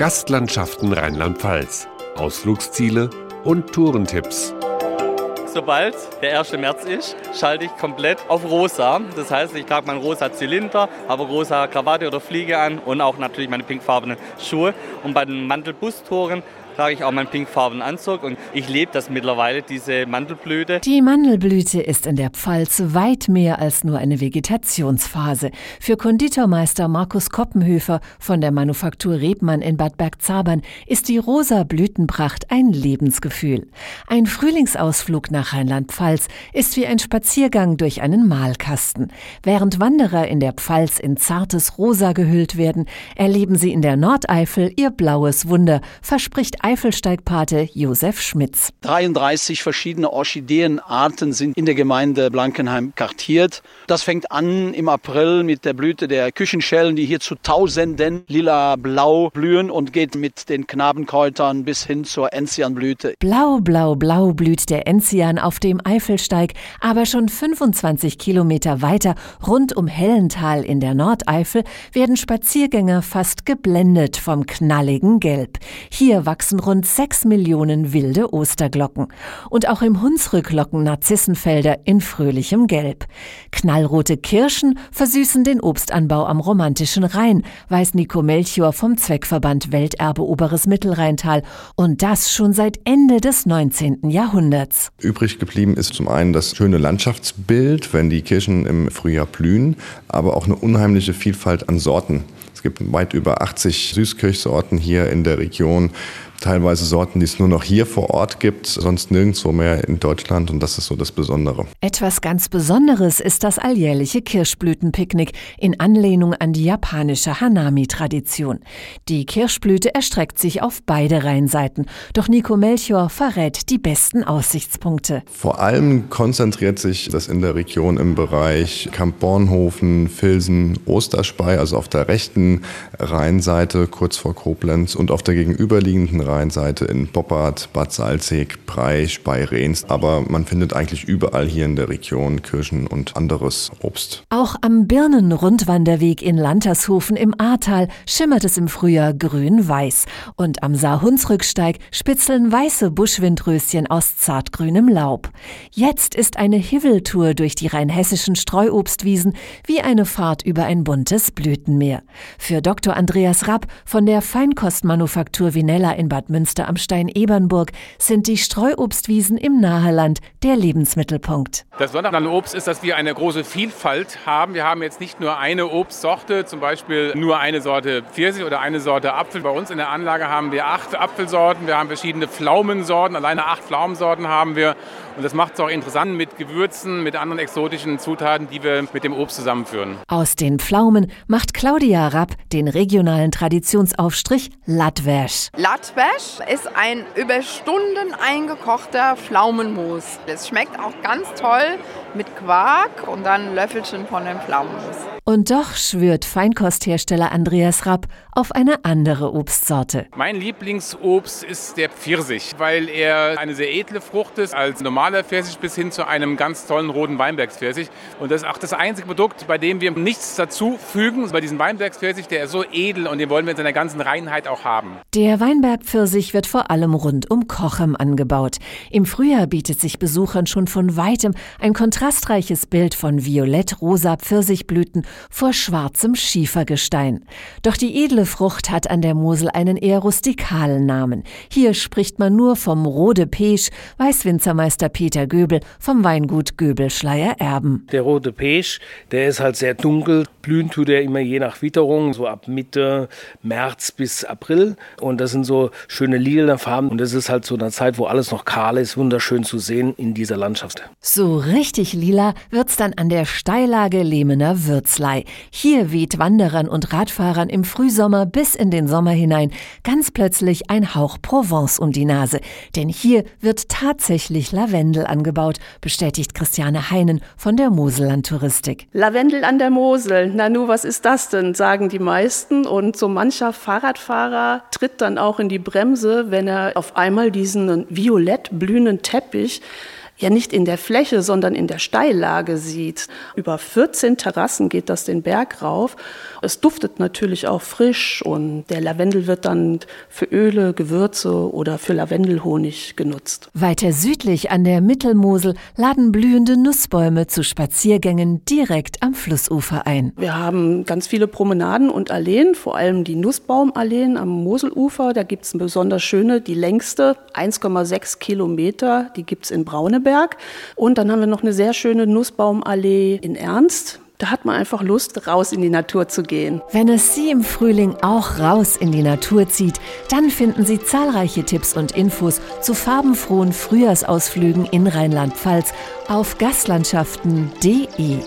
Gastlandschaften Rheinland-Pfalz, Ausflugsziele und Tourentipps. Sobald der 1. März ist, schalte ich komplett auf rosa. Das heißt, ich trage meinen rosa Zylinder, habe rosa Krawatte oder Fliege an und auch natürlich meine pinkfarbenen Schuhe. Und bei den Mantelbustoren trage ich auch meinen pinkfarbenen Anzug und ich lebe das mittlerweile, diese Mandelblüte. Die Mandelblüte ist in der Pfalz weit mehr als nur eine Vegetationsphase. Für Konditormeister Markus Koppenhöfer von der Manufaktur Rebmann in Bad Bergzabern ist die rosa Blütenpracht ein Lebensgefühl. Ein Frühlingsausflug nach Rheinland-Pfalz ist wie ein Spaziergang durch einen Malkasten. Während Wanderer in der Pfalz in zartes Rosa gehüllt werden, erleben sie in der Nordeifel ihr blaues Wunder, verspricht Eifelsteigpate Josef Schmitz. 33 verschiedene Orchideenarten sind in der Gemeinde Blankenheim kartiert. Das fängt an im April mit der Blüte der Küchenschellen, die hier zu Tausenden lila-blau blühen und geht mit den Knabenkräutern bis hin zur Enzianblüte. Blau, blau, blau blüht der Enzian auf dem Eifelsteig, aber schon 25 Kilometer weiter rund um Hellental in der Nordeifel werden Spaziergänger fast geblendet vom knalligen Gelb. Hier wachsen rund sechs Millionen wilde Osterglocken. Und auch im Hunsrück locken Narzissenfelder in fröhlichem Gelb. Knallrote Kirschen versüßen den Obstanbau am romantischen Rhein, weiß Nico Melchior vom Zweckverband Welterbe Oberes Mittelrheintal. Und das schon seit Ende des 19. Jahrhunderts. Übrig geblieben ist zum einen das schöne Landschaftsbild, wenn die Kirschen im Frühjahr blühen, aber auch eine unheimliche Vielfalt an Sorten. Es gibt weit über 80 Süßkirchsorten hier in der Region teilweise Sorten, die es nur noch hier vor Ort gibt, sonst nirgendwo mehr in Deutschland und das ist so das Besondere. Etwas ganz Besonderes ist das alljährliche Kirschblütenpicknick in Anlehnung an die japanische Hanami-Tradition. Die Kirschblüte erstreckt sich auf beide Rheinseiten, doch Nico Melchior verrät die besten Aussichtspunkte. Vor allem konzentriert sich das in der Region im Bereich Kamp Bornhofen, Filsen, Osterspey, also auf der rechten Rheinseite kurz vor Koblenz und auf der gegenüberliegenden Rheinseite in Poppard, Bad Salzig, Breich, bei Rehns. Aber man findet eigentlich überall hier in der Region Kirschen und anderes Obst. Auch am Birnenrundwanderweg in Lantershofen im Ahrtal schimmert es im Frühjahr grün-weiß. Und am Saarhunsrücksteig spitzeln weiße Buschwindröschen aus zartgrünem Laub. Jetzt ist eine Hiveltour durch die rheinhessischen Streuobstwiesen wie eine Fahrt über ein buntes Blütenmeer. Für Dr. Andreas Rapp von der Feinkostmanufaktur Vinella in Bad Münster am Stein-Ebernburg sind die Streuobstwiesen im Naheland der Lebensmittelpunkt. Das Besondere an Obst ist, dass wir eine große Vielfalt haben. Wir haben jetzt nicht nur eine Obstsorte, zum Beispiel nur eine Sorte Pfirsich oder eine Sorte Apfel. Bei uns in der Anlage haben wir acht Apfelsorten, wir haben verschiedene Pflaumensorten, alleine acht Pflaumensorten haben wir. Und das macht es auch interessant mit Gewürzen, mit anderen exotischen Zutaten, die wir mit dem Obst zusammenführen. Aus den Pflaumen macht Claudia Rapp den regionalen Traditionsaufstrich Latwäsch. Latwäsch ist ein über Stunden eingekochter Pflaumenmus. Es schmeckt auch ganz toll mit Quark und dann Löffelchen von dem Pflaumenmus. Und doch schwört Feinkosthersteller Andreas Rapp auf eine andere Obstsorte. Mein Lieblingsobst ist der Pfirsich, weil er eine sehr edle Frucht ist, als normaler Pfirsich bis hin zu einem ganz tollen roten Weinbergspfirsich. Und das ist auch das einzige Produkt, bei dem wir nichts dazu fügen. Bei diesem Weinbergspfirsich, der ist so edel und den wollen wir in seiner ganzen Reinheit auch haben. Der Weinbergpfirsich wird vor allem rund um Kochem angebaut. Im Frühjahr bietet sich Besuchern schon von weitem ein kontrastreiches Bild von violett-rosa Pfirsichblüten vor schwarzem Schiefergestein. Doch die edle Frucht hat an der Mosel einen eher rustikalen Namen. Hier spricht man nur vom Rode Pesch, weiß Winzermeister Peter Göbel vom Weingut Göbelschleier Erben. Der Rote Pesch, der ist halt sehr dunkel. Blühen tut er immer je nach Witterung, so ab Mitte März bis April. Und das sind so schöne lila Farben. Und das ist halt so eine Zeit, wo alles noch kahl ist, wunderschön zu sehen in dieser Landschaft. So richtig lila wird's dann an der Steillage Lehmener Würzlei. Hier weht Wanderern und Radfahrern im Frühsommer bis in den Sommer hinein ganz plötzlich ein Hauch Provence um die Nase. Denn hier wird tatsächlich Lavendel angebaut, bestätigt Christiane Heinen von der Moselland Touristik. Lavendel an der Mosel, na nu, was ist das denn, sagen die meisten. Und so mancher Fahrradfahrer tritt dann auch in die Bremse, wenn er auf einmal diesen violett blühenden Teppich ja nicht in der Fläche, sondern in der Steillage sieht. Über 14 Terrassen geht das den Berg rauf. Es duftet natürlich auch frisch und der Lavendel wird dann für Öle, Gewürze oder für Lavendelhonig genutzt. Weiter südlich an der Mittelmosel laden blühende Nussbäume zu Spaziergängen direkt am Flussufer ein. Wir haben ganz viele Promenaden und Alleen, vor allem die Nussbaumalleen am Moselufer. Da gibt es eine besonders schöne, die längste, 1,6 Kilometer, die gibt es in Brauneberg. Und dann haben wir noch eine sehr schöne Nussbaumallee in Ernst. Da hat man einfach Lust, raus in die Natur zu gehen. Wenn es Sie im Frühling auch raus in die Natur zieht, dann finden Sie zahlreiche Tipps und Infos zu farbenfrohen Frühjahrsausflügen in Rheinland-Pfalz auf gastlandschaften.de.